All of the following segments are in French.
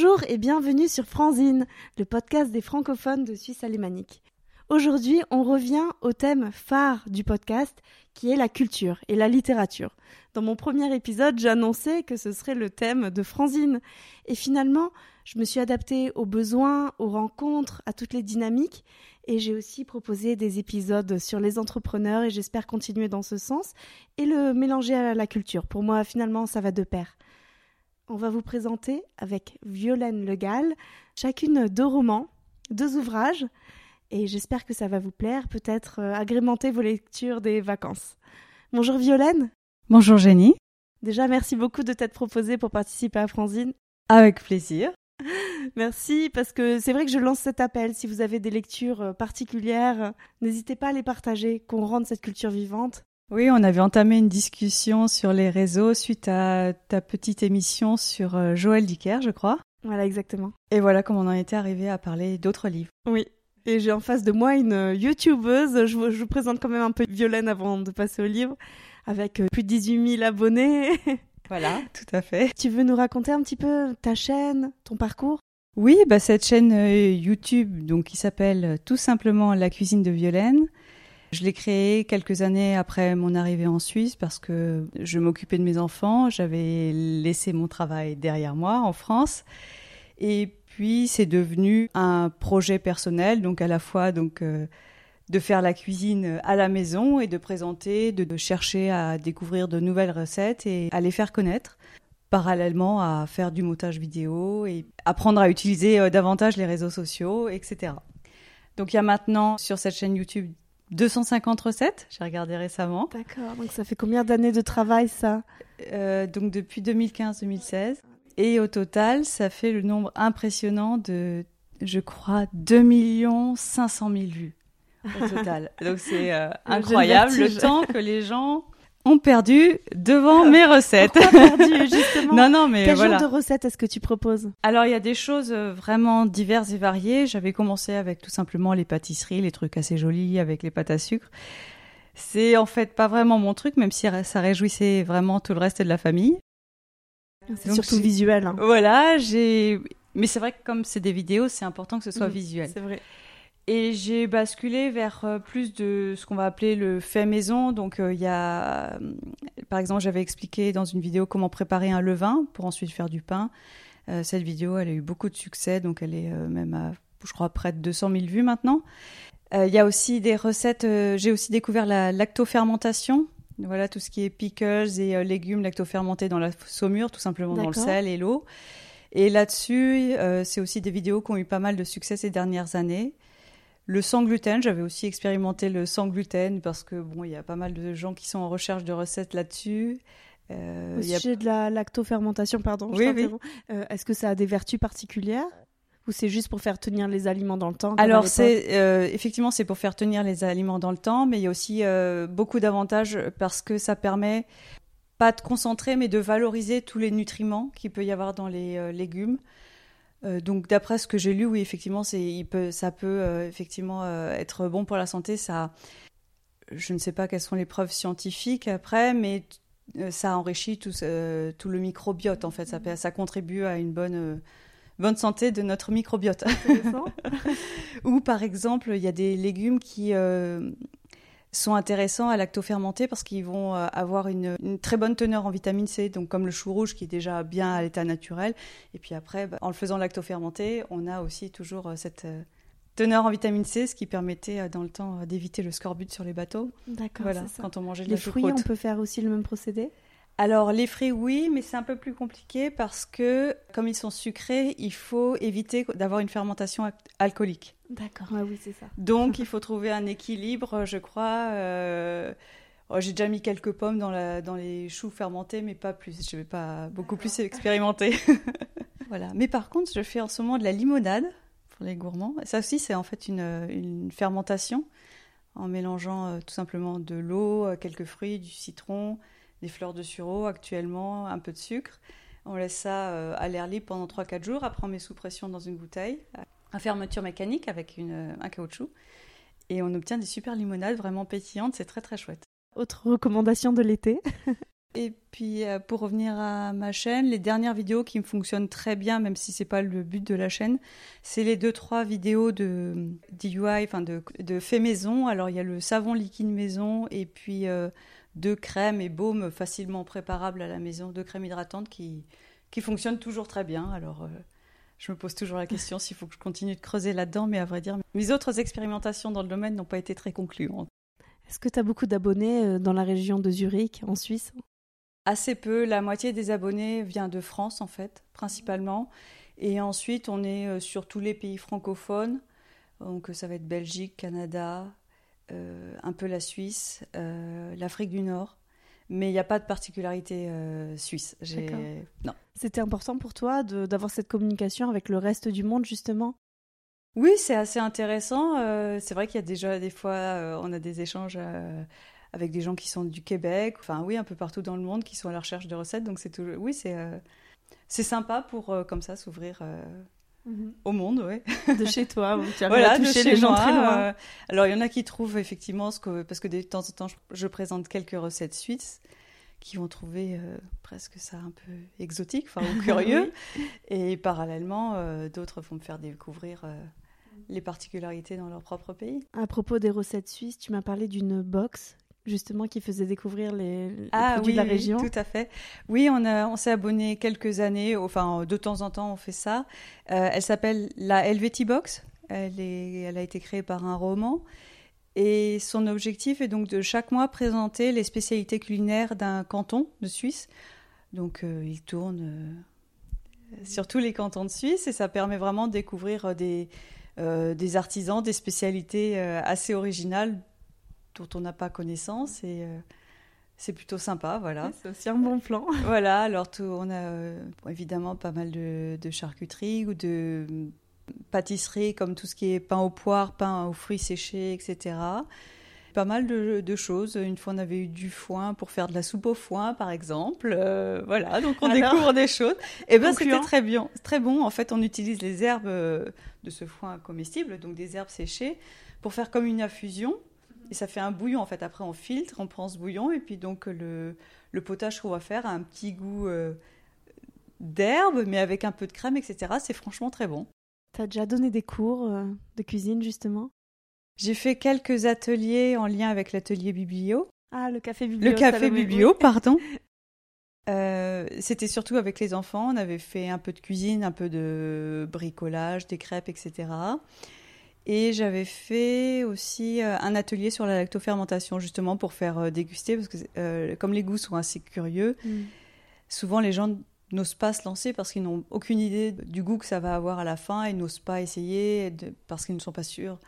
Bonjour et bienvenue sur Franzine, le podcast des francophones de Suisse alémanique. Aujourd'hui, on revient au thème phare du podcast qui est la culture et la littérature. Dans mon premier épisode, j'annonçais que ce serait le thème de Franzine. Et finalement, je me suis adaptée aux besoins, aux rencontres, à toutes les dynamiques. Et j'ai aussi proposé des épisodes sur les entrepreneurs et j'espère continuer dans ce sens et le mélanger à la culture. Pour moi, finalement, ça va de pair. On va vous présenter avec Violaine Legal chacune deux romans, deux ouvrages et j'espère que ça va vous plaire, peut-être euh, agrémenter vos lectures des vacances. Bonjour Violaine. Bonjour Jenny. Déjà, merci beaucoup de t'être proposée pour participer à Franzine. Avec plaisir. Merci, parce que c'est vrai que je lance cet appel. Si vous avez des lectures euh, particulières, n'hésitez pas à les partager, qu'on rende cette culture vivante. Oui, on avait entamé une discussion sur les réseaux suite à ta petite émission sur euh, Joël Dicker, je crois. Voilà, exactement. Et voilà comment on en était arrivé à parler d'autres livres. Oui. Et j'ai en face de moi une euh, youtubeuse. Je vous, je vous présente quand même un peu Violaine avant de passer au livre. Avec plus de 18 000 abonnés. Voilà, tout à fait. Tu veux nous raconter un petit peu ta chaîne, ton parcours? Oui, bah cette chaîne euh, YouTube, donc qui s'appelle euh, tout simplement La cuisine de Violaine. Je l'ai créée quelques années après mon arrivée en Suisse parce que je m'occupais de mes enfants, j'avais laissé mon travail derrière moi en France et puis c'est devenu un projet personnel, donc à la fois donc euh, de faire la cuisine à la maison et de présenter, de, de, chercher à découvrir de nouvelles recettes et à les faire connaître. Parallèlement à faire du montage vidéo et apprendre à utiliser euh, davantage les réseaux sociaux, etc. Donc il y a maintenant sur cette chaîne YouTube 250 recettes, j'ai regardé récemment. D'accord, donc ça fait combien d'années de travail ça? Euh, Donc depuis 2015-2016. Et au total, ça fait le nombre impressionnant de, je crois, 2 500 000 vues au total. Donc c'est euh, incroyable le, le temps que les gens ont perdu devant mes recettes. perdu justement Non non mais Quel voilà. genre de recettes est-ce que tu proposes? Alors il y a des choses euh, vraiment diverses et variées. J'avais commencé avec tout simplement les pâtisseries, les trucs assez jolis avec les pâtes à sucre. C'est en fait pas vraiment mon truc, même si ça réjouissait vraiment tout le reste de la famille. C'est surtout visuel. Hein. Voilà, j'ai. Mais c'est vrai que comme c'est des vidéos, c'est important que ce soit Mmh, visuel. C'est vrai. Et j'ai basculé vers euh, plus de ce qu'on va appeler le fait maison. Donc euh, il y a, euh, par exemple, j'avais expliqué dans une vidéo comment préparer un levain pour ensuite faire du pain. Euh, cette vidéo, elle a eu beaucoup de succès, donc elle est euh, même à, je crois, près de 200 000 vues maintenant. Il y a aussi des recettes. j'ai aussi découvert la lactofermentation. Voilà tout ce qui est pickles et légumes lactofermentés dans la saumure, tout simplement dans le sel et l'eau. Et là-dessus, c'est aussi des vidéos qui ont eu pas mal de succès ces dernières années. Le sans gluten, j'avais aussi expérimenté le sans gluten parce que bon, il y a pas mal de gens qui sont en recherche de recettes là-dessus. Euh, Au a- sujet de la lactofermentation, pardon, Oui, t'interromps. Euh, est-ce que ça a des vertus particulières ou c'est juste pour faire tenir les aliments dans le temps Alors c'est euh, effectivement c'est pour faire tenir les aliments dans le temps, mais il y a aussi euh, beaucoup d'avantages parce que ça permet pas de concentrer, mais de valoriser tous les nutriments qu'il peut y avoir dans les légumes. Euh, donc d'après ce que j'ai lu, oui effectivement c'est il peut ça peut euh, effectivement euh, être bon pour la santé. Ça, je ne sais pas quelles sont les preuves scientifiques après, mais ça enrichit tout, le microbiote en fait. Ça, ça contribue à une bonne bonne santé de notre microbiote. Ou par exemple, il y a des légumes qui sont intéressants à lactofermenter parce qu'ils vont euh, avoir une, une très bonne teneur en vitamine C, donc comme le chou rouge qui est déjà bien à l'état naturel. Et puis après, bah, en le faisant lactofermenter, on a aussi toujours euh, cette euh, teneur en vitamine C, ce qui permettait dans le temps d'éviter le scorbut sur les bateaux. D'accord, Voilà, quand on mangeait Les fruits, on peut faire aussi le même procédé? Alors les fruits oui, mais c'est un peu plus compliqué parce que comme ils sont sucrés, il faut éviter d'avoir une fermentation al- alcoolique. D'accord, ah oui, c'est ça. Donc il faut trouver un équilibre, je crois. euh, oh, J'ai déjà mis quelques pommes dans, la, dans les choux fermentés, mais pas plus. Je vais pas beaucoup plus expérimenter. voilà. Mais par contre, je fais en ce moment de la limonade pour les gourmands. Ça aussi, c'est en fait une, une fermentation en mélangeant euh, tout simplement de l'eau, euh, quelques fruits, du citron, des fleurs de sureau actuellement, un peu de sucre. On laisse ça euh, à l'air libre pendant 3-4 jours. Après, on met sous pression dans une bouteille à fermeture mécanique avec une, euh, un caoutchouc. Et on obtient des super limonades vraiment pétillantes. C'est très très chouette. Autre recommandation de l'été Et puis euh, pour revenir à ma chaîne, les dernières vidéos qui me fonctionnent très bien, même si c'est pas le but de la chaîne, c'est les deux trois vidéos de DIY, enfin de, de fait maison. Alors il y a le savon liquide maison et puis euh, deux crèmes et baumes facilement préparables à la maison, deux crèmes hydratantes qui qui fonctionnent toujours très bien. Alors euh, je me pose toujours la question s'il faut que je continue de creuser là-dedans, mais à vrai dire, mes autres expérimentations dans le domaine n'ont pas été très concluantes. Est-ce que tu as beaucoup d'abonnés dans la région de Zurich, en Suisse? Assez peu. La moitié des abonnés vient de France, en fait, principalement. Et ensuite, on est euh, sur tous les pays francophones. Donc, ça va être Belgique, Canada, euh, un peu la Suisse, euh, l'Afrique du Nord. Mais il n'y a pas de particularité suisse. Non. C'était important pour toi d'avoir cette communication avec le reste du monde, justement? Oui, c'est assez intéressant. c'est vrai qu'il y a déjà des fois, on a des échanges avec des gens qui sont du Québec, enfin oui, un peu partout dans le monde, qui sont à la recherche de recettes. Donc c'est toujours, oui, c'est euh, c'est sympa pour euh, comme ça s'ouvrir euh, mhm. au monde, ouais. De chez toi, tu as voilà, toucher les gens très loin. alors il y en a qui trouvent effectivement ce que, parce que de temps en temps, je, présente quelques recettes suisses qui vont trouver presque ça un peu exotique, enfin ou curieux. Et parallèlement, d'autres vont me faire découvrir les particularités dans leur propre pays. À propos des recettes suisses, tu m'as parlé d'une box justement qui faisait découvrir les, ah, produits de la région. tout à fait. Oui, on, a, on s'est abonné quelques années, enfin de temps en temps on fait ça. Euh, elle s'appelle la Helveti Box. Elle, est, elle a été créée par un roman. Et son objectif est donc de chaque mois présenter les spécialités culinaires d'un canton de Suisse. Donc euh, il tourne euh, sur tous les cantons de Suisse et ça permet vraiment de découvrir des, des artisans, des spécialités assez originales dont on n'a pas connaissance et euh, c'est plutôt sympa, voilà. C'est aussi un bon plan. voilà, alors on a euh, évidemment pas mal de, charcuterie ou de pâtisserie comme tout ce qui est pain aux poires, pain aux fruits séchés, etc. Pas mal de, choses. Une fois, on avait eu du foin pour faire de la soupe au foin, par exemple. Euh, voilà, donc on découvre des choses. Et eh bien, c'était très bien, très bon. En fait, on utilise les herbes de ce foin comestible, donc des herbes séchées, pour faire comme une infusion. Et ça fait un bouillon, en fait. Après, on filtre, on prend ce bouillon, et puis donc le, le potage qu'on va faire a un petit goût euh, d'herbe, mais avec un peu de crème, etc. C'est franchement très bon. Tu as déjà donné des cours euh, de cuisine, justement? J'ai fait quelques ateliers en lien avec l'atelier biblio. Ah, le café biblio. Le café biblio, pardon. Euh, c'était surtout avec les enfants. On avait fait un peu de cuisine, un peu de bricolage, des crêpes, etc. Et j'avais fait aussi euh, un atelier sur la lactofermentation, justement pour faire euh, déguster, parce que euh, comme les goûts sont assez curieux, mm. souvent les gens n'osent pas se lancer parce qu'ils n'ont aucune idée du goût que ça va avoir à la fin et n'osent pas essayer parce qu'ils ne sont pas sûrs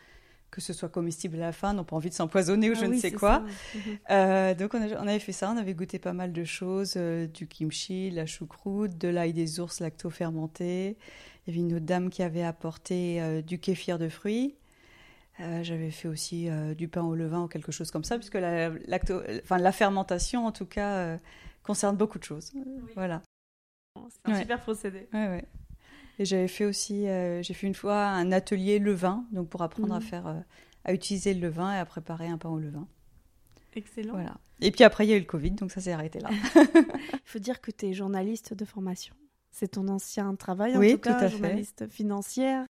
que ce soit comestible à la fin, n'ont pas envie de s'empoisonner ou ah je ne sais quoi. Mhm. donc on, on, avait fait ça, on avait goûté pas mal de choses, du kimchi, la choucroute, de l'ail des ours lacto-fermenté. Il y avait une autre dame qui avait apporté euh, du kéfir de fruits. Euh, j'avais fait aussi euh, du pain au levain ou quelque chose comme ça, puisque la, enfin, la fermentation, en tout cas, concerne beaucoup de choses. Voilà. C'est un super procédé. Ouais, ouais. Et j'avais fait aussi, j'ai fait une fois un atelier levain, donc pour apprendre à mhm. faire, à utiliser le levain et à préparer un pain au levain. Excellent. Voilà. Et puis après, il y a eu le Covid, donc ça s'est arrêté là. Il faut dire que tu es journaliste de formation. C'est ton ancien travail, en tout cas, journaliste financière.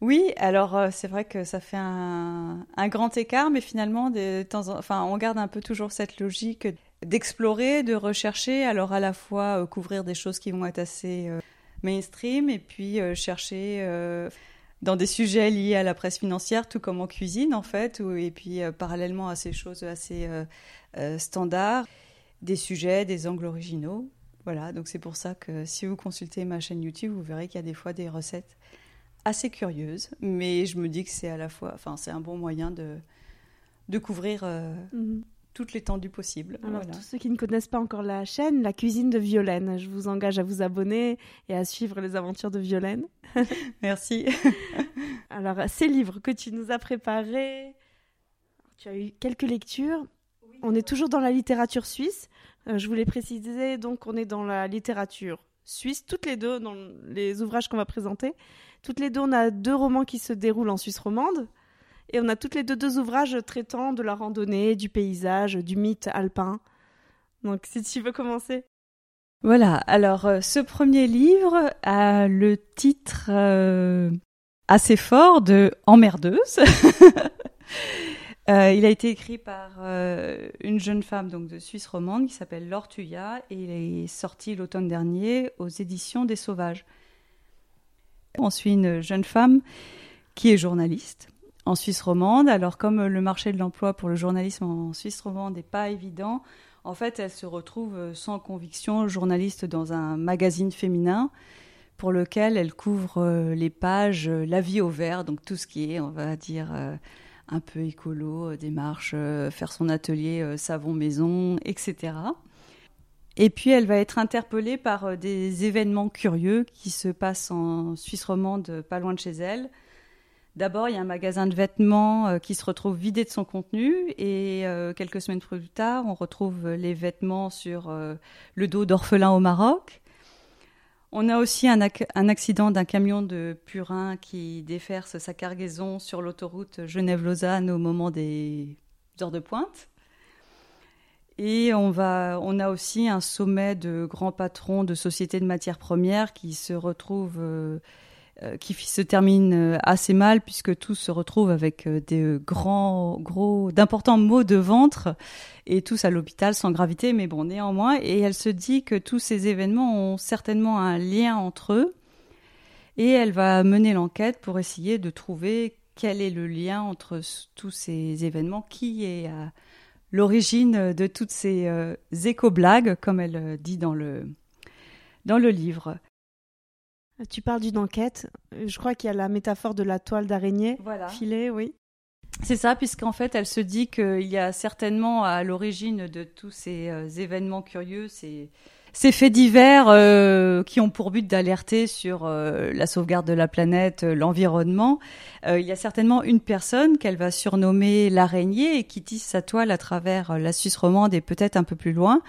Oui, alors euh, c'est vrai que ça fait un, grand écart, mais finalement, temps enfin, on garde un peu toujours cette logique d'explorer, de rechercher, alors à la fois euh, couvrir des choses qui vont être assez euh, mainstream, et puis chercher dans des sujets liés à la presse financière, tout comme en cuisine en fait, et puis parallèlement à ces choses assez standards, des sujets, des angles originaux. Voilà, donc c'est pour ça que si vous consultez ma chaîne YouTube, vous verrez qu'il y a des fois des recettes assez curieuses, mais je me dis que c'est à la fois, enfin c'est un bon moyen de, de couvrir euh, mhm. Toute l'étendue possible. Alors tous ceux qui ne connaissent pas encore la chaîne, la cuisine de Violaine, je vous engage à vous abonner et à suivre les aventures de Violaine. Merci. Alors ces livres que tu nous as préparés, tu as eu quelques lectures. On est toujours dans la littérature suisse. Euh, je voulais préciser, donc, on est dans la littérature suisse, toutes les deux, dans les ouvrages qu'on va présenter. Toutes les deux, on a deux romans qui se déroulent en Suisse romande. Et on a toutes les deux deux ouvrages traitant de la randonnée, du paysage, du mythe alpin. Donc si tu veux commencer. Voilà, alors euh, ce premier livre a le titre euh, assez fort de Emmerdeuse. Euh, il a été écrit par une jeune femme donc de Suisse romande qui s'appelle Laure et il est sorti l'automne dernier aux éditions des Sauvages. On suit une jeune femme qui est journaliste en Suisse romande. Alors comme le marché de l'emploi pour le journalisme en Suisse romande n'est pas évident, en fait, elle se retrouve euh, sans conviction journaliste dans un magazine féminin pour lequel elle couvre euh, les pages euh, La vie au vert, donc tout ce qui est, on va dire, un peu écolo, démarche, faire son atelier savon maison, etc. Et puis elle va être interpellée par des événements curieux qui se passent en Suisse romande, pas loin de chez elle. D'abord, il y a un magasin de vêtements euh, qui se retrouve vidé de son contenu et euh, quelques semaines plus tard, on retrouve les vêtements sur euh, le dos d'orphelins au Maroc. On a aussi un, accident d'un camion de purin qui déferse sa cargaison sur l'autoroute Genève-Lausanne au moment des heures de pointe. Et on, a aussi un sommet de grands patrons de sociétés de matières premières qui se retrouvent euh, qui se termine euh, assez mal puisque tous se retrouvent avec euh, des gros, d'importants maux de ventre et tous à l'hôpital sans gravité, mais bon, néanmoins. Et elle se dit que tous ces événements ont certainement un lien entre eux et elle va mener l'enquête pour essayer de trouver quel est le lien entre tous ces événements, qui est à l'origine de toutes ces éco-blagues, comme elle dit dans le livre. Tu parles d'une enquête. Je crois qu'il y a la métaphore de la toile d'araignée voilà. filée, oui. C'est ça, puisqu'en fait, elle se dit qu'il y a certainement à l'origine de tous ces euh, événements curieux, ces, ces faits divers euh, qui ont pour but d'alerter sur euh, la sauvegarde de la planète, l'environnement. il y a certainement une personne qu'elle va surnommer l'araignée et qui tisse sa toile à travers la Suisse romande et peut-être un peu plus loin.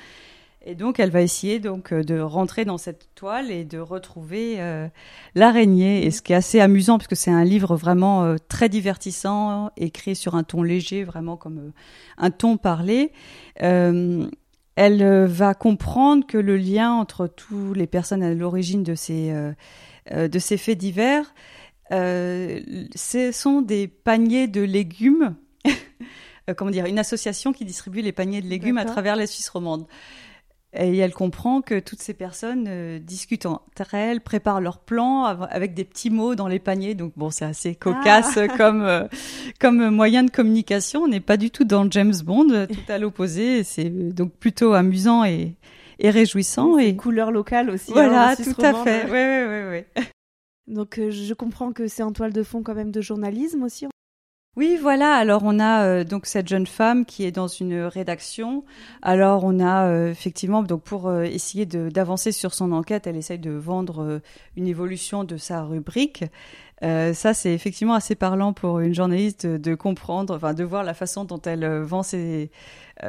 Et donc, elle va essayer donc euh, de rentrer dans cette toile et de retrouver euh, l'araignée. Et ce qui est assez amusant, puisque c'est un livre vraiment euh, très divertissant, écrit sur un ton léger, vraiment comme un ton parlé. elle va comprendre que le lien entre toutes les personnes à l'origine de ces de ces faits divers, ce sont des paniers de légumes. comment dire, une association qui distribue les paniers de légumes à travers la Suisse romande. Et elle comprend que toutes ces personnes euh, discutent entre elles, préparent leurs plans avec des petits mots dans les paniers. Donc bon, c'est assez cocasse ah. comme euh, comme moyen de communication. On n'est pas du tout dans James Bond, euh, tout à l'opposé. C'est donc plutôt amusant et, et réjouissant. et couleur locale aussi. Hein, voilà, tout à fait. Oui, oui, oui, Donc je comprends que c'est en toile de fond quand même de journalisme aussi. Oui, voilà. Alors on a euh, donc cette jeune femme qui est dans une rédaction. Alors on a euh, effectivement donc pour euh, essayer d'avancer sur son enquête, elle essaye de vendre une évolution de sa rubrique. ça c'est effectivement assez parlant pour une journaliste de, comprendre, enfin de voir la façon dont elle vend ses,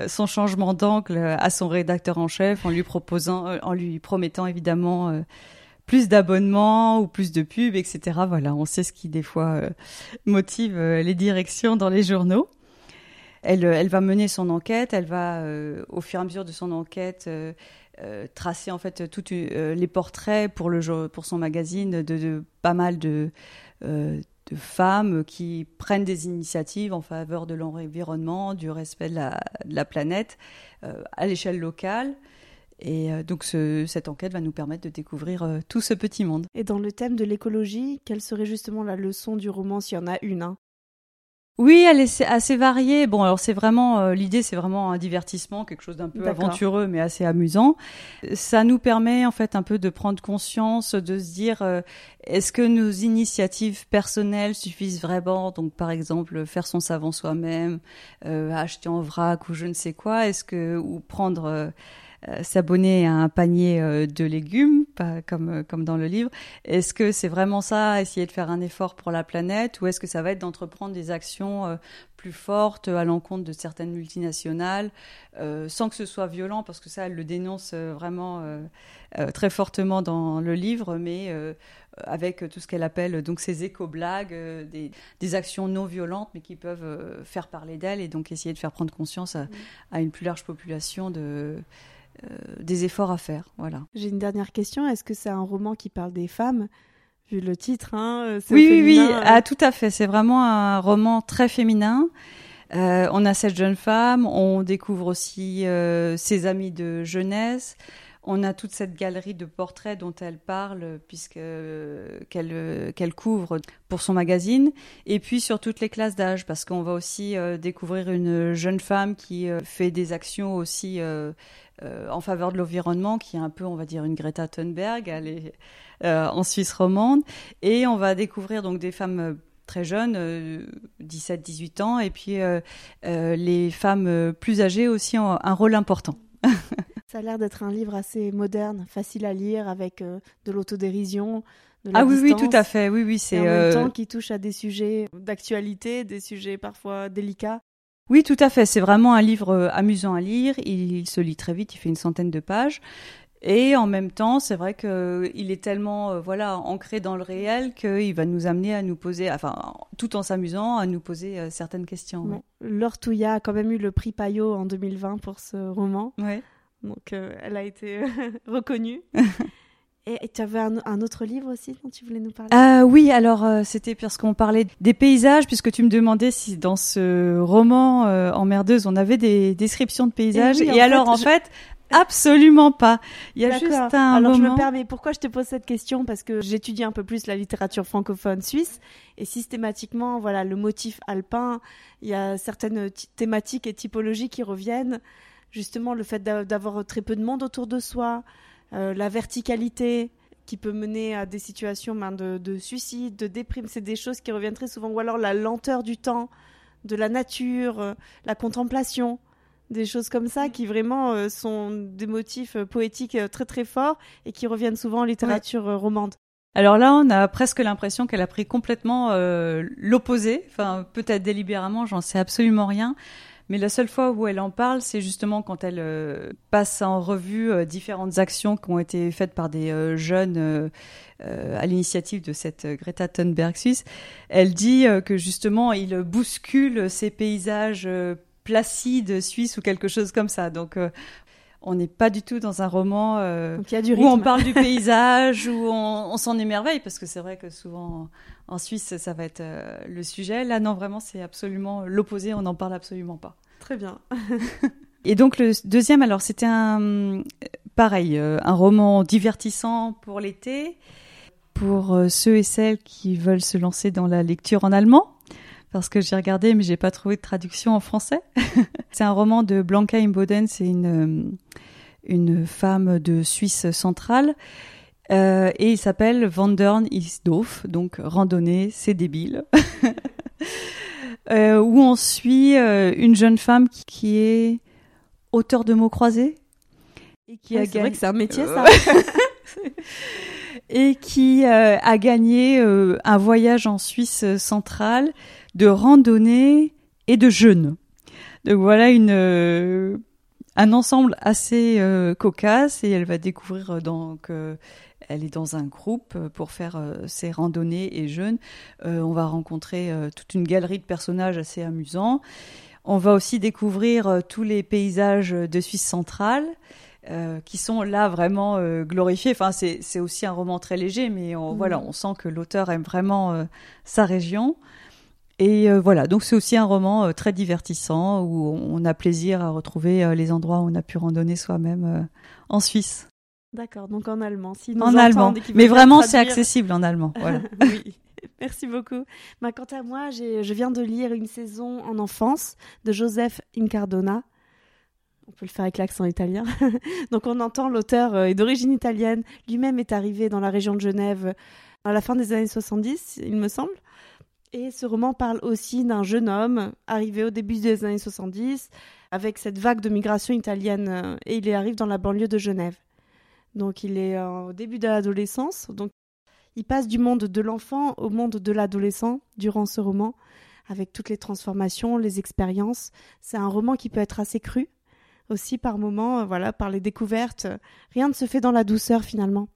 son changement d'angle à son rédacteur en chef en lui proposant, en lui promettant évidemment plus d'abonnements ou plus de pubs, etc. Voilà, on sait ce qui des fois euh, motive euh, les directions dans les journaux. Elle, euh, elle va mener son enquête, elle va, au fur et à mesure de son enquête, tracer en fait tous les portraits pour, son magazine de, pas mal de, femmes qui prennent des initiatives en faveur de l'environnement, du respect de la planète à l'échelle locale. Et euh, donc cette enquête va nous permettre de découvrir euh, tout ce petit monde. Et dans le thème de l'écologie, quelle serait justement la leçon du roman s'il y en a une hein? Oui, elle est assez variée. Bon, alors c'est vraiment euh, l'idée, c'est vraiment un divertissement, quelque chose d'un peu aventureux mais assez amusant. Ça nous permet en fait un peu de prendre conscience, de se dire est-ce que nos initiatives personnelles suffisent vraiment? Donc par exemple faire son savon soi-même, acheter en vrac ou je ne sais quoi. Est-ce que ou prendre s'abonner à un panier euh, de légumes, pas comme, euh, comme dans le livre. Est-ce que c'est vraiment ça, essayer de faire un effort pour la planète, ou est-ce que ça va être d'entreprendre des actions plus fortes à l'encontre de certaines multinationales, sans que ce soit violent, parce que ça, elle le dénonce vraiment très fortement dans le livre, mais avec tout ce qu'elle appelle donc ces éco-blagues, des, des, actions non violentes, mais qui peuvent faire parler d'elle et donc essayer de faire prendre conscience à, à une plus large population de des efforts à faire. Voilà. J'ai une dernière question. Est-ce que c'est un roman qui parle des femmes Vu le titre, hein, oui, oui, oui, ah, tout à fait. C'est vraiment un roman très féminin. Euh, on a cette jeune femme, on découvre aussi euh, ses amis de jeunesse, on a toute cette galerie de portraits dont elle parle, puisque qu'elle couvre pour son magazine, et puis sur toutes les classes d'âge, parce qu'on va aussi euh, découvrir une jeune femme qui euh, fait des actions aussi euh, en faveur de l'environnement, qui est un peu, on va dire, une Greta Thunberg, elle est en Suisse romande, et on va découvrir donc des femmes très jeunes, 17-18 ans, et puis les femmes plus âgées aussi ont un rôle important. Ça a l'air d'être un livre assez moderne, facile à lire, avec euh, de l'autodérision. De la ah oui, oui, tout à fait. Oui, oui, c'est. En même temps, qui touche à des sujets d'actualité, des sujets parfois délicats. Oui, tout à fait. C'est vraiment un livre euh, amusant à lire. Il, se lit très vite. Il fait une centaine de pages. Et en même temps, c'est vrai qu'il euh, est tellement voilà ancré dans le réel qu'il va nous amener à nous poser, enfin, tout en s'amusant, à nous poser certaines questions. Bon. Laure Touya a quand même eu le prix Payot en 2020 pour ce roman. Ouais. Donc euh, elle a été euh, reconnue. Et tu avais un, autre livre aussi dont tu voulais nous parler? Euh, Oui, alors c'était parce qu'on parlait des paysages, puisque tu me demandais si dans ce roman Emmerdeuse, on avait des descriptions de paysages. Et, alors en fait, absolument pas. Il y a juste un alors je me permets, pourquoi je te pose cette question? Parce que j'étudie un peu plus la littérature francophone suisse, et systématiquement, voilà, le motif alpin, il y a certaines thématiques et typologies qui reviennent justement le fait d'avoir très peu de monde autour de soi, euh, la verticalité qui peut mener à des situations ben, de, suicide, de déprime, c'est des choses qui reviennent très souvent, ou alors la lenteur du temps, de la nature, euh, la contemplation, des choses comme ça qui vraiment euh, sont des motifs poétiques très très forts et qui reviennent souvent en littérature romande. Alors là, on a presque l'impression qu'elle a pris complètement l'opposé, enfin peut-être délibérément, j'en sais absolument rien. Mais la seule fois où elle en parle, c'est justement quand elle euh, passe en revue euh, différentes actions qui ont été faites par des euh, jeunes à l'initiative de cette Greta Thunberg suisse. Elle dit que justement, il bouscule ces paysages placides suisses ou quelque chose comme ça. Donc on n'est pas du tout dans un roman où on parle du paysage, où on, on s'en émerveille, parce que c'est vrai que souvent en Suisse, ça va être euh, le sujet. Là, non, vraiment, c'est absolument l'opposé. On n'en parle absolument pas. Très bien. et donc le deuxième, alors c'était un pareil, euh, un roman divertissant pour l'été, pour euh, ceux et celles qui veulent se lancer dans la lecture en allemand. Parce que j'ai regardé, mais j'ai pas trouvé de traduction en français. c'est un roman de Blanca Imboden, c'est une, une femme de Suisse centrale euh, et il s'appelle Wandern ist doof, donc randonnée, c'est débile. euh, où on suit euh, une jeune femme qui, qui, est auteur de mots croisés. Et qui a c'est vrai que c'est un métier, ça. et qui a gagné un voyage en Suisse centrale de randonnée et de jeûne. Donc voilà une un ensemble assez cocasse et elle va découvrir donc elle est dans un groupe euh, pour faire euh, ses randonnées et jeunes. Euh, on va rencontrer toute une galerie de personnages assez amusants. On va aussi découvrir tous les paysages de Suisse centrale. qui sont là vraiment glorifiés. Enfin, c'est aussi un roman très léger, mais on, mmh. voilà, on sent que l'auteur aime vraiment sa région. Et voilà, donc c'est aussi un roman très divertissant où on a plaisir à retrouver les endroits où on a pu randonner soi-même en Suisse. D'accord, donc en allemand. en allemand, mais vraiment c'est accessible en allemand. Voilà. oui. Merci beaucoup. Bah, quant à moi, je viens de lire Une saison en enfance de Joseph Incardona. On peut le faire avec l'accent italien. Donc on entend l'auteur euh, est d'origine italienne. Lui-même est arrivé dans la région de Genève à la fin des années 70, il me semble. Et ce roman parle aussi d'un jeune homme arrivé au début des années 70 avec cette vague de migration italienne euh, et il arrive dans la banlieue de Genève. Donc il est euh, au début de l'adolescence. Donc il passe du monde de l'enfant au monde de l'adolescent durant ce roman, avec toutes les transformations, les expériences. C'est un roman qui peut être assez cru aussi par moments, euh, voilà, par les découvertes. Rien ne se fait dans la douceur finalement.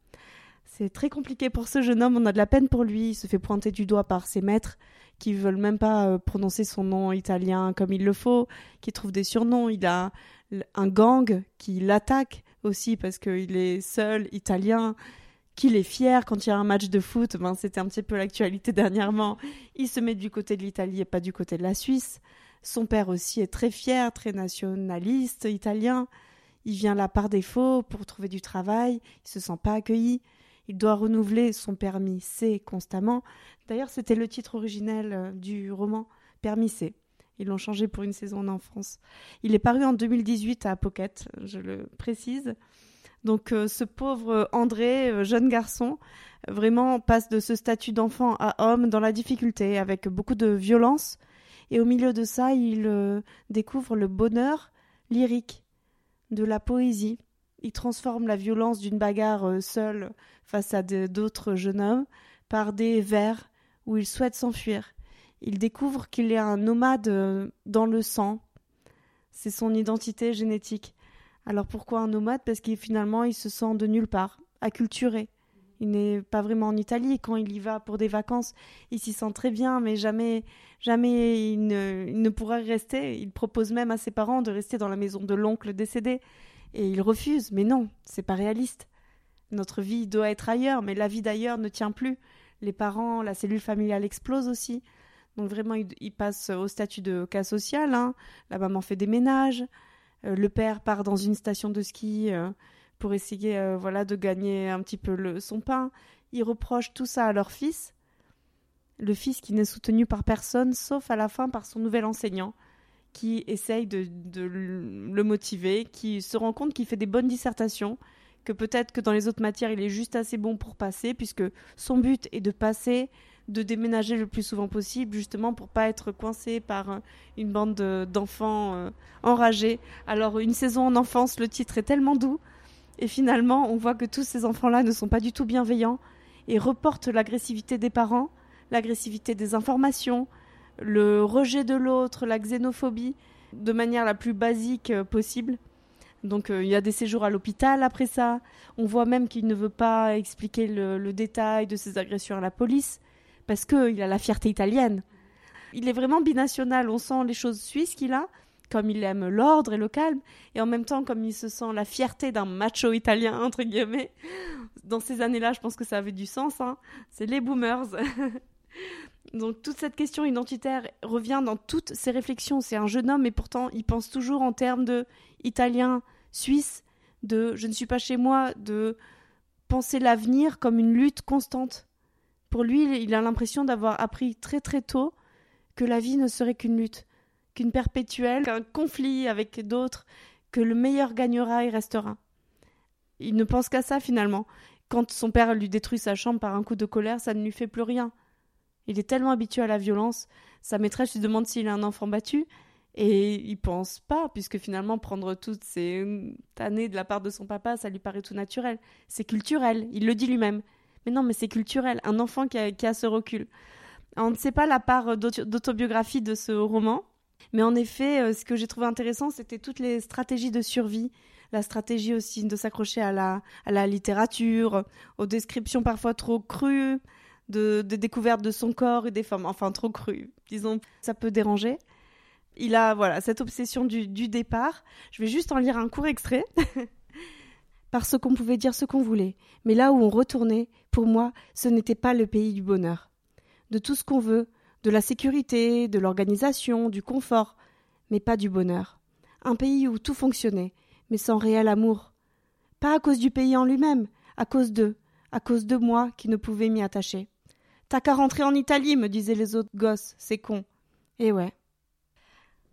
C'est très compliqué pour ce jeune homme, on a de la peine pour lui, il se fait pointer du doigt par ses maîtres qui veulent même pas euh, prononcer son nom italien comme il le faut, qui trouvent des surnoms, il a un gang qui l'attaque aussi parce qu'il est seul, italien, qu'il est fier quand il y a un match de foot. Ben, C'était un petit peu l'actualité dernièrement. Il se met du côté de l'Italie et pas du côté de la Suisse. Son père aussi est très fier, très nationaliste, italien. Il vient là par défaut pour trouver du travail. Il se sent pas accueilli. Il doit renouveler son permis C constamment. D'ailleurs, c'était le titre originel euh, du roman, Permis C. Ils l'ont changé pour une saison en France. Il est paru en 2018 à Pocket, je le précise. Donc euh, ce pauvre André, euh, jeune garçon, vraiment passe de ce statut d'enfant à homme dans la difficulté, avec beaucoup de violence. Et au milieu de ça, il euh, découvre le bonheur lyrique, de la poésie. Il transforme la violence d'une bagarre seule face à d'autres jeunes hommes par des vers où il souhaite s'enfuir. Il découvre qu'il est un nomade dans le sang. C'est son identité génétique. Alors pourquoi un nomade? Parce qu'il finalement il se sent de nulle part, acculturé. Il n'est pas vraiment en Italie. Quand il y va pour des vacances, il s'y sent très bien, mais jamais, jamais il ne, il ne pourra rester. Il propose même à ses parents de rester dans la maison de l'oncle décédé, et il refuse. Mais non, c'est pas réaliste. Notre vie doit être ailleurs, mais la vie d'ailleurs ne tient plus. Les parents, la cellule familiale explose aussi. Donc vraiment, il, passe au statut de cas social. Hein. La maman fait des ménages. Euh, le père part dans une station de ski euh, pour essayer euh, voilà de gagner un petit peu son pain. Ils reprochent tout ça à leur fils, le fils qui n'est soutenu par personne sauf à la fin par son nouvel enseignant qui essaye de, le motiver, qui se rend compte qu'il fait des bonnes dissertations, que peut-être que dans les autres matières il est juste assez bon pour passer, puisque son but est de passer de déménager le plus souvent possible, justement pour pas être coincé par euh, une bande d'enfants euh, enragés. Alors une saison en enfance, le titre est tellement doux, et finalement on voit que tous ces enfants-là ne sont pas du tout bienveillants et reportent l'agressivité des parents, l'agressivité des informations, le rejet de l'autre, la xénophobie, de manière la plus basique euh, possible. Donc il y a des séjours à l'hôpital après ça. On voit même qu'il ne veut pas expliquer le, détail de ses agressions à la police parce qu'il a la fierté italienne. Il est vraiment binational, on sent les choses suisses qu'il a, comme il aime l'ordre et le calme, et en même temps comme il se sent la fierté d'un macho italien, entre guillemets. Dans ces années-là, je pense que ça avait du sens, hein. c'est les boomers. Donc toute cette question identitaire revient dans toutes ses réflexions. C'est un jeune homme et pourtant il pense toujours en termes de italien, suisse, de je ne suis pas chez moi, de penser l'avenir comme une lutte constante. Pour lui, il a l'impression d'avoir appris très très tôt que la vie ne serait qu'une lutte, qu'une perpétuelle, qu'un conflit avec d'autres, que le meilleur gagnera et restera. Il ne pense qu'à ça finalement. Quand son père lui détruit sa chambre par un coup de colère, ça ne lui fait plus rien. Il est tellement habitué à la violence, sa maîtresse lui demande s'il a un enfant battu, et il pense pas, puisque finalement prendre toutes ces années de la part de son papa, ça lui paraît tout naturel. C'est culturel, il le dit lui-même. Mais non, mais c'est culturel. Un enfant qui a, ce recul. On ne sait pas la part d'autobiographie de ce roman, mais en effet, euh, ce que j'ai trouvé intéressant, c'était toutes les stratégies de survie, la stratégie aussi de s'accrocher à la, littérature, aux descriptions parfois trop crues, de, de découvertes de son corps et des femmes, enfin trop crues. Disons, ça peut déranger. Il a voilà cette obsession du départ. Je vais juste en lire un court extrait. parce qu'on pouvait dire ce qu'on voulait, mais là où on retournait, pour moi, ce n'était pas le pays du bonheur. De tout ce qu'on veut, de la sécurité, de l'organisation, du confort, mais pas du bonheur. Un pays où tout fonctionnait, mais sans réel amour. Pas à cause du pays en lui-même, à cause d'eux, à cause de moi qui ne pouvais m'y attacher. T'as qu'à rentrer en Italie, me disaient les autres gosses, c'est con. Et ouais,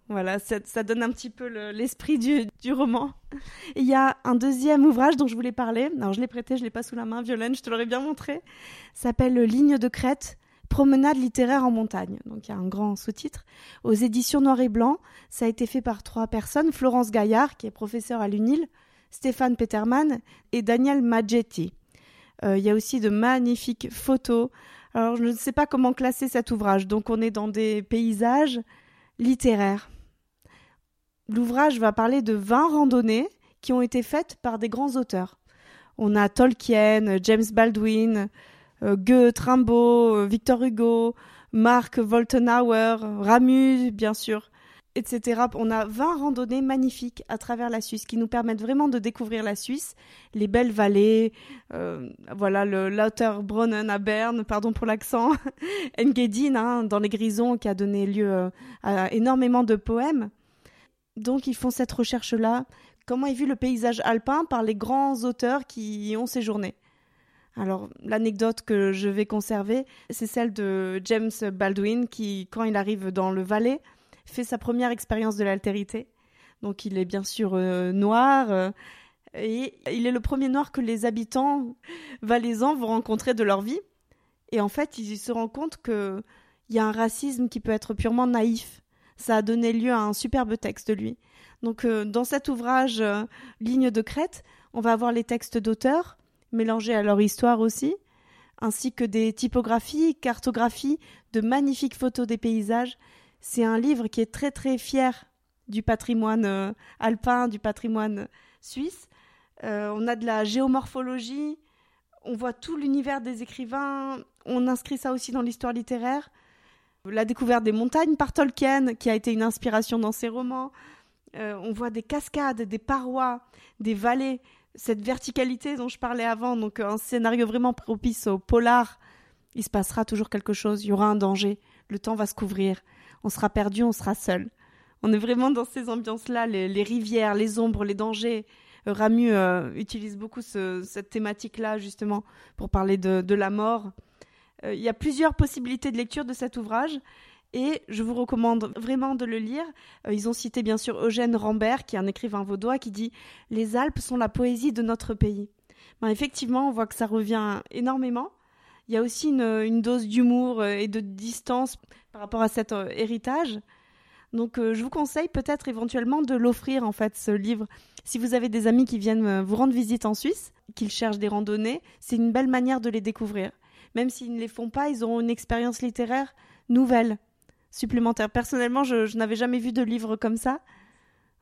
voilà, ça, donne un petit peu l'esprit du, roman. Il y a un deuxième ouvrage dont je voulais parler. Alors, je l'ai prêté, je l'ai pas sous la main. Violaine, je te l'aurais bien montré. S'appelle Ligne de crête. Promenade littéraire en montagne. Donc il y a un grand sous-titre. Aux éditions Noir et Blanc, ça a été fait par trois personnes. Florence Gaillard, qui est professeure à l'UNIL, Stéphane Peterman et Daniel Maggetti. Euh, il y a aussi de magnifiques photos. Alors je ne sais pas comment classer cet ouvrage. Donc on est dans des paysages littéraires. L'ouvrage va parler de 20 randonnées qui ont été faites par des grands auteurs. On a Tolkien, James Baldwin, euh, Goethe, Rimbaud, euh, Victor Hugo, Marc Woltenhauer, Ramus, bien sûr. etc. On a 20 randonnées magnifiques à travers la Suisse qui nous permettent vraiment de découvrir la Suisse, les belles vallées, euh, voilà le Lauterbrunnen à Berne, pardon pour l'accent, Engadin hein, dans les Grisons qui a donné lieu à énormément de poèmes. Donc ils font cette recherche-là, comment est vu le paysage alpin par les grands auteurs qui y ont séjourné? Alors, l'anecdote que je vais conserver, c'est celle de James Baldwin qui, quand il arrive dans le Valais, fait sa première expérience de l'altérité. Donc, il est bien sûr euh, noir. Euh, et il est le premier noir que les habitants valaisans vont rencontrer de leur vie. Et en fait, il se rend compte qu'il y a un racisme qui peut être purement naïf. Ça a donné lieu à un superbe texte de lui. Donc, euh, dans cet ouvrage Ligne de crête, on va avoir les textes d'auteurs, mélangés à leur histoire aussi, ainsi que des typographies, cartographies, de magnifiques photos des paysages. C'est un livre qui est très très fier du patrimoine euh, alpin, du patrimoine suisse. Euh, on a de la géomorphologie, on voit tout l'univers des écrivains, on inscrit ça aussi dans l'histoire littéraire. La découverte des montagnes par Tolkien, qui a été une inspiration dans ses romans. Euh, on voit des cascades, des parois, des vallées cette verticalité dont je parlais avant, donc un scénario vraiment propice au polar, il se passera toujours quelque chose, il y aura un danger, le temps va se couvrir, on sera perdu, on sera seul. On est vraiment dans ces ambiances-là, les, rivières, les ombres, les dangers. Ramu euh, utilise beaucoup cette thématique-là justement pour parler de, la mort. Euh, il y a plusieurs possibilités de lecture de cet ouvrage et je vous recommande vraiment de le lire. Euh, ils ont cité bien sûr Eugène Rambert, qui est un écrivain vaudois, qui dit Les Alpes sont la poésie de notre pays. Ben, effectivement, on voit que ça revient énormément. Il y a aussi une, dose d'humour euh, et de distance par rapport à cet héritage. Donc je vous conseille peut-être éventuellement de l'offrir en fait ce livre. Si vous avez des amis qui viennent vous rendre visite en Suisse, qu'ils cherchent des randonnées, c'est une belle manière de les découvrir. Même s'ils ne les font pas, ils auront une expérience littéraire nouvelle supplémentaire. Personnellement, je, n'avais jamais vu de livre comme ça.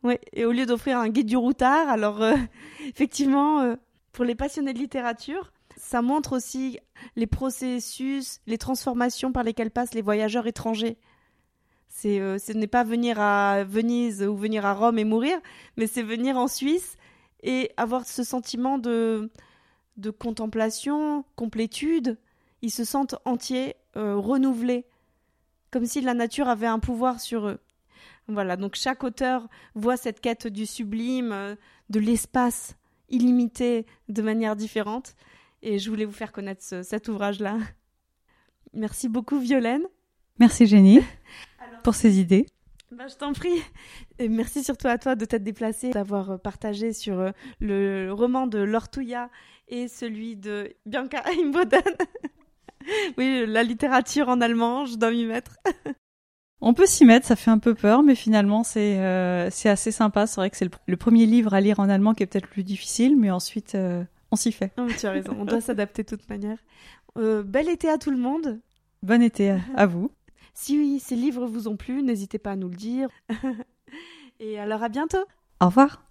Ouais, et au lieu d'offrir un guide du routard, alors euh, effectivement, euh, pour les passionnés de littérature, ça montre aussi les processus, les transformations par lesquelles passent les voyageurs étrangers. Euh, ce n'est pas venir à Venise ou venir à Rome et mourir, mais c'est venir en Suisse et avoir ce sentiment de, de contemplation, complétude. Ils se sentent entiers, renouvelés comme si la nature avait un pouvoir sur eux. Voilà, donc chaque auteur voit cette quête du sublime, euh, de l'espace illimité de manière différente. Et je voulais vous faire connaître cet ouvrage-là. Merci beaucoup, Violaine. Merci, Jenny, pour ces idées. Bah, je t'en prie. Et merci surtout à toi de t'être déplacée, d'avoir euh, partagé sur euh, le roman de Lortuya et celui de Bianca Imboden. oui, la littérature en allemand, je dois m'y mettre. On peut s'y mettre, ça fait un peu peur, mais finalement c'est euh, c'est assez sympa. C'est vrai que c'est le, premier livre à lire en allemand qui est peut-être le plus difficile, mais ensuite euh, on s'y fait. tu as raison, on doit s'adapter de toute manière. Euh, bel été à tout le monde. Bon été à, vous. Si ces livres vous ont plu, n'hésitez pas à nous le dire. Et alors à bientôt. Au revoir.